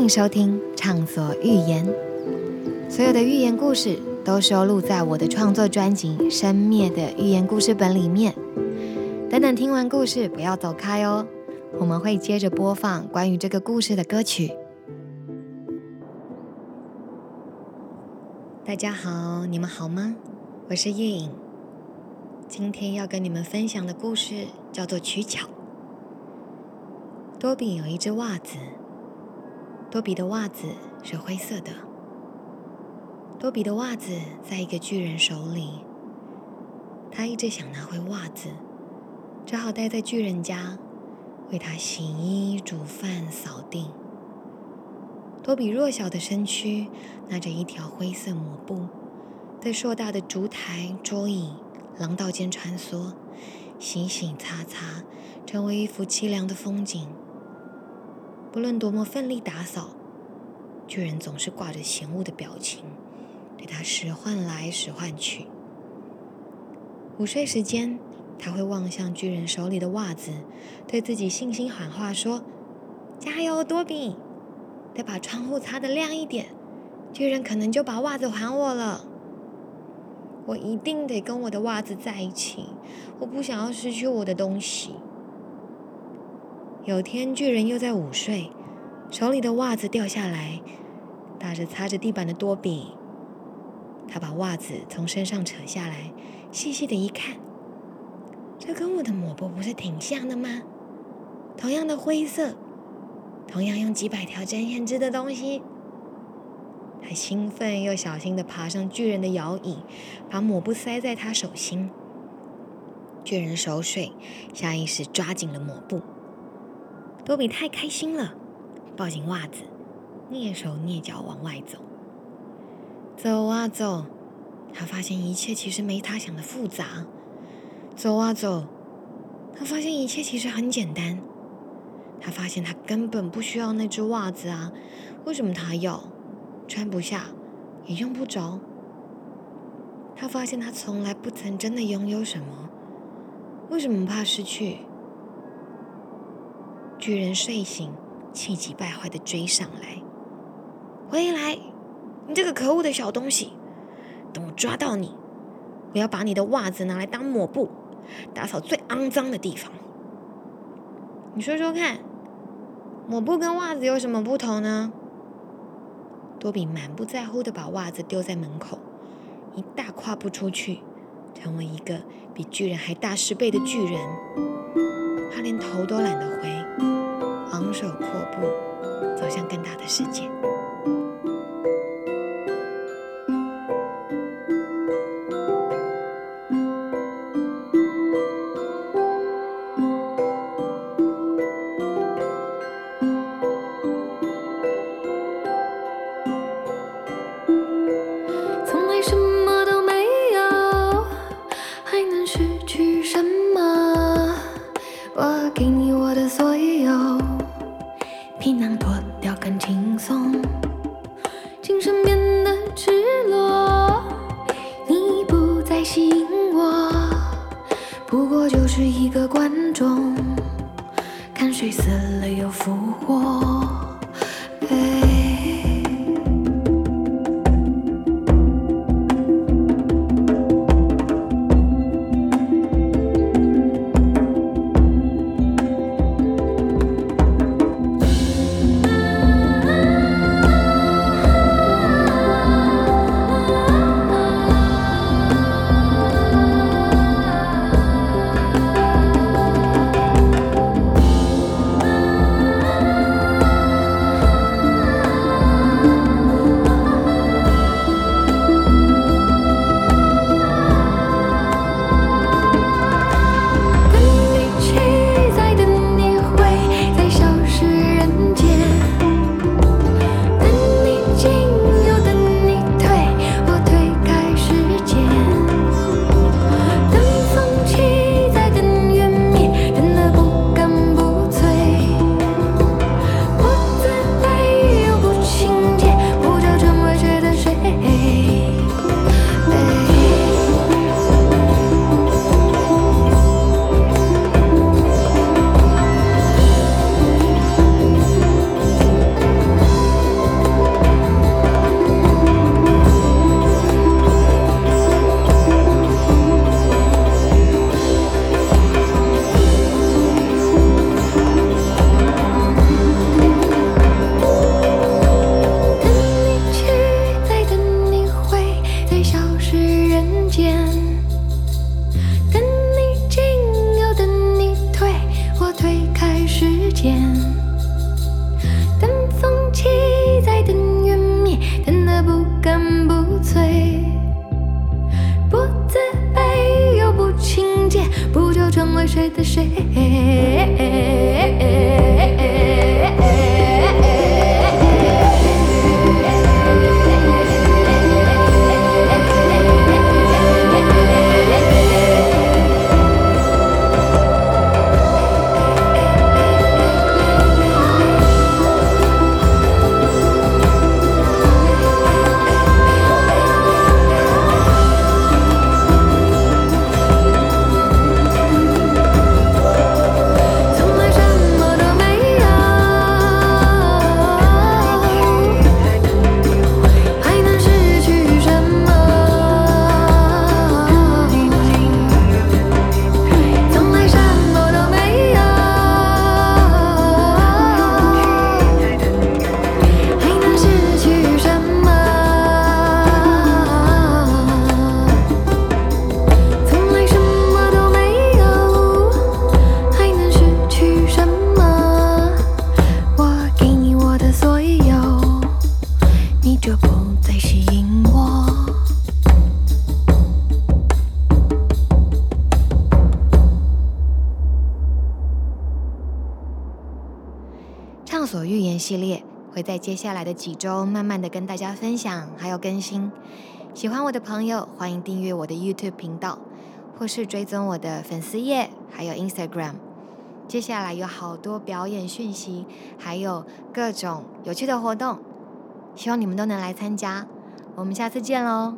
欢迎收听《畅所欲言》，所有的寓言故事都收录在我的创作专辑《生灭的寓言故事本》里面。等等，听完故事不要走开哦，我们会接着播放关于这个故事的歌曲。大家好，你们好吗？我是叶颖，今天要跟你们分享的故事叫做《取巧》。多比有一只袜子。多比的袜子是灰色的。多比的袜子在一个巨人手里，他一直想拿回袜子，只好待在巨人家，为他洗衣、煮饭、扫地。多比弱小的身躯拿着一条灰色抹布，在硕大的烛台、桌椅、廊道间穿梭，洗洗擦擦，成为一幅凄凉的风景。不论多么奋力打扫，巨人总是挂着嫌恶的表情，对他使唤来使唤去。午睡时间，他会望向巨人手里的袜子，对自己信心喊话说：“加油，多比！得把窗户擦得亮一点，巨人可能就把袜子还我了。我一定得跟我的袜子在一起，我不想要失去我的东西。”有天，巨人又在午睡，手里的袜子掉下来，打着擦着地板的多比。他把袜子从身上扯下来，细细的一看，这跟我的抹布不是挺像的吗？同样的灰色，同样用几百条针线织的东西。他兴奋又小心的爬上巨人的摇椅，把抹布塞在他手心。巨人熟睡，下意识抓紧了抹布。多比太开心了，抱紧袜子，蹑手蹑脚往外走。走啊走，他发现一切其实没他想的复杂。走啊走，他发现一切其实很简单。他发现他根本不需要那只袜子啊，为什么他要？穿不下，也用不着。他发现他从来不曾真的拥有什么，为什么怕失去？巨人睡醒，气急败坏的追上来。回来，你这个可恶的小东西！等我抓到你，我要把你的袜子拿来当抹布，打扫最肮脏的地方。你说说看，抹布跟袜子有什么不同呢？多比满不在乎的把袜子丢在门口，一大跨步出去，成为一个比巨人还大十倍的巨人。他连头都懒得回。昂首阔步，走向更大的世界。吸引我不过就是一个观众，看谁死了又复活。间。等你进，又等你退，我推开时间。等风起，再等云灭，等得不干不脆，不自卑又不情贱，不就成为谁的谁？系列会在接下来的几周慢慢的跟大家分享，还有更新。喜欢我的朋友，欢迎订阅我的 YouTube 频道，或是追踪我的粉丝页，还有 Instagram。接下来有好多表演讯息，还有各种有趣的活动，希望你们都能来参加。我们下次见喽！